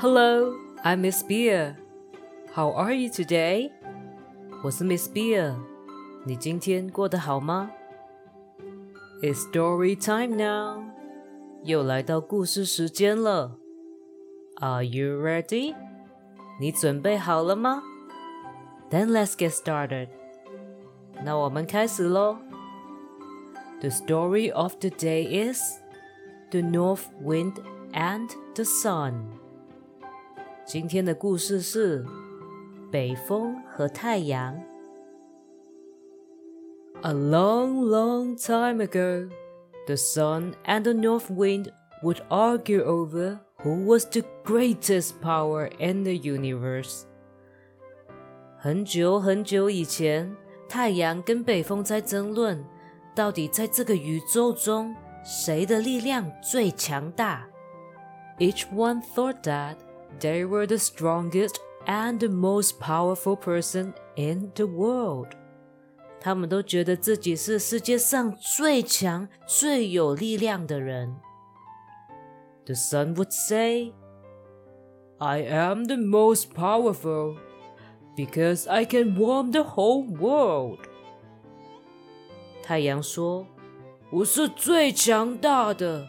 Hello, I'm Miss Beer. How are you today? 我是 Miss Beer. 你今天过得好吗？It's story time now. 又来到故事时间了。Are you ready? 你准备好了吗？Then let's get started. 那我们开始喽。The story of the day is The North Wind and the Sun. 今天的故事是北风和太阳。A long, long time ago, the sun and the north wind would argue over who was the greatest power in the universe. 很久很久以前，太阳跟北风在争论，到底在这个宇宙中谁的力量最强大。Each one thought that they were the strongest and the most powerful person in the world. 他们都觉得自己是世界上最强、最有力量的人。The sun would say, I am the most powerful because I can warm the whole world. 太阳说：“我是最强大的，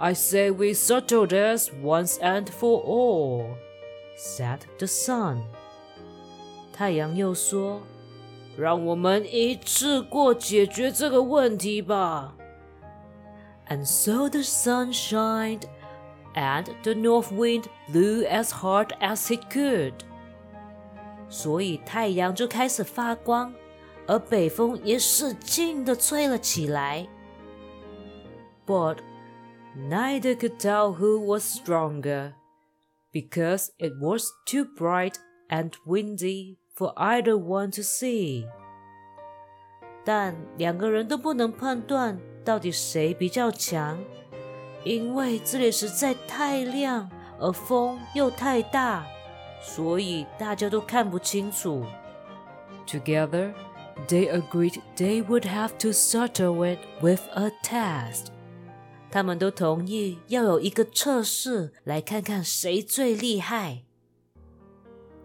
I say we settle this once and for all, said the sun. 太阳又说。让我们一次过解决这个问题吧。And so the sun shined, and the north wind blew as hard as it could. 所以太阳就开始发光，而北风也使劲地吹了起来。But neither could tell who was stronger, because it was too bright and windy for either one to see。但两个人都不能判断到底谁比较强，因为这里实在太亮，而风又太大，所以大家都看不清楚。Together, they agreed they would have to settle it with a test。 他们都同意要有一个测试，来看看谁最厉害。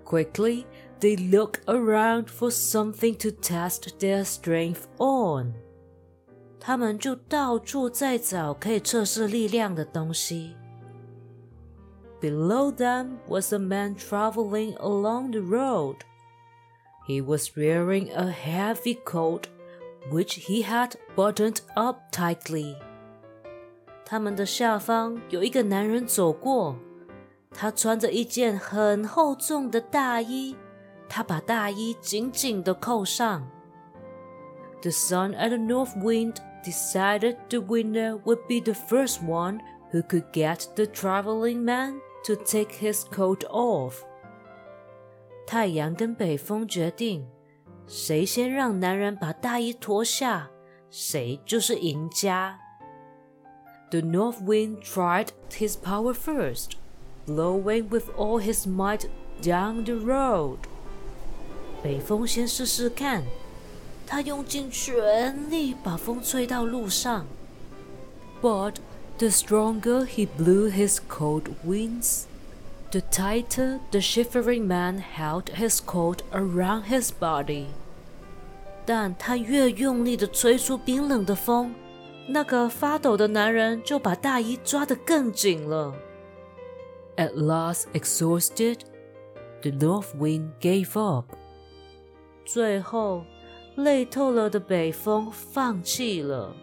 Quickly. They look around for something to test their strength on. 他们就到处在找可以测试力量的东西。Below them was a man traveling along the road. He was wearing a heavy coat, which he had buttoned up tightly. 他们的下方有一个男人走过，他穿着一件很厚重的大衣。他把大衣紧紧地扣上。The sun and the north wind decided the winner would be the first one who could get the traveling man to take his coat off. 太阳跟北风决定，谁先让男人把大衣脱下，谁就是赢家。The north wind tried his power first, blowing with all his might down the road. 北风先试试看，他用尽全力把风吹到路上。But the stronger he blew his cold winds, the tighter the shivering man held his coat around his body. 但他越用力的吹出冰冷的风， 那个发抖的男人就把大衣抓得更紧了。At last, exhausted, the north wind gave up. 最后，累透了的北风放弃了。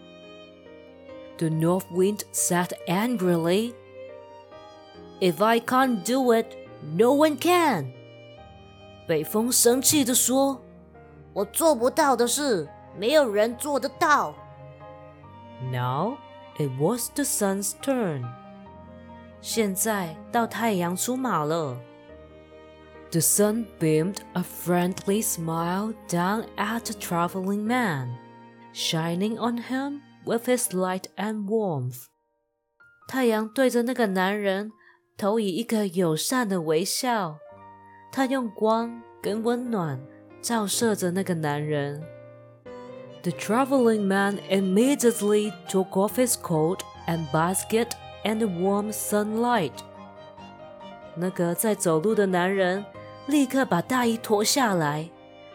The north wind said angrily, "If I can't do it, no one can." 北风生气地说：“我做不到的事，没有人做得到。” Now it was the sun's turn. 现在到太阳出马了。 The sun beamed a friendly smile down at the traveling man, shining on him with his light and warmth. 太阳对着那个男人投以一个友善的微笑，它用光跟温暖照射着那个男人。 The traveling man immediately took off his coat and basket in the warm sunlight. 那个在走路的男人立刻把大衣脱下来，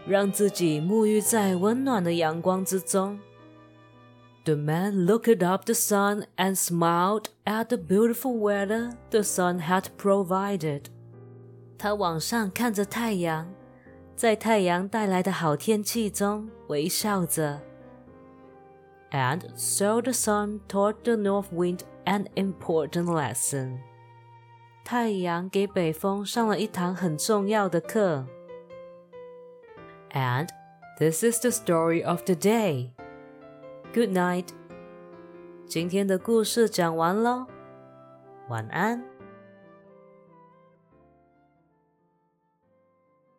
让自己沐浴在温暖的阳光之中。The man looked up the sun and smiled at the beautiful weather the sun had provided. 他往上看着太阳， 在太阳带来的好天气中微笑着。And so the sun taught the north wind an important lesson. 太阳给北风上了一堂很重要的课。And this is the story of the day. Good night. 今天的故事讲完喽，晚安。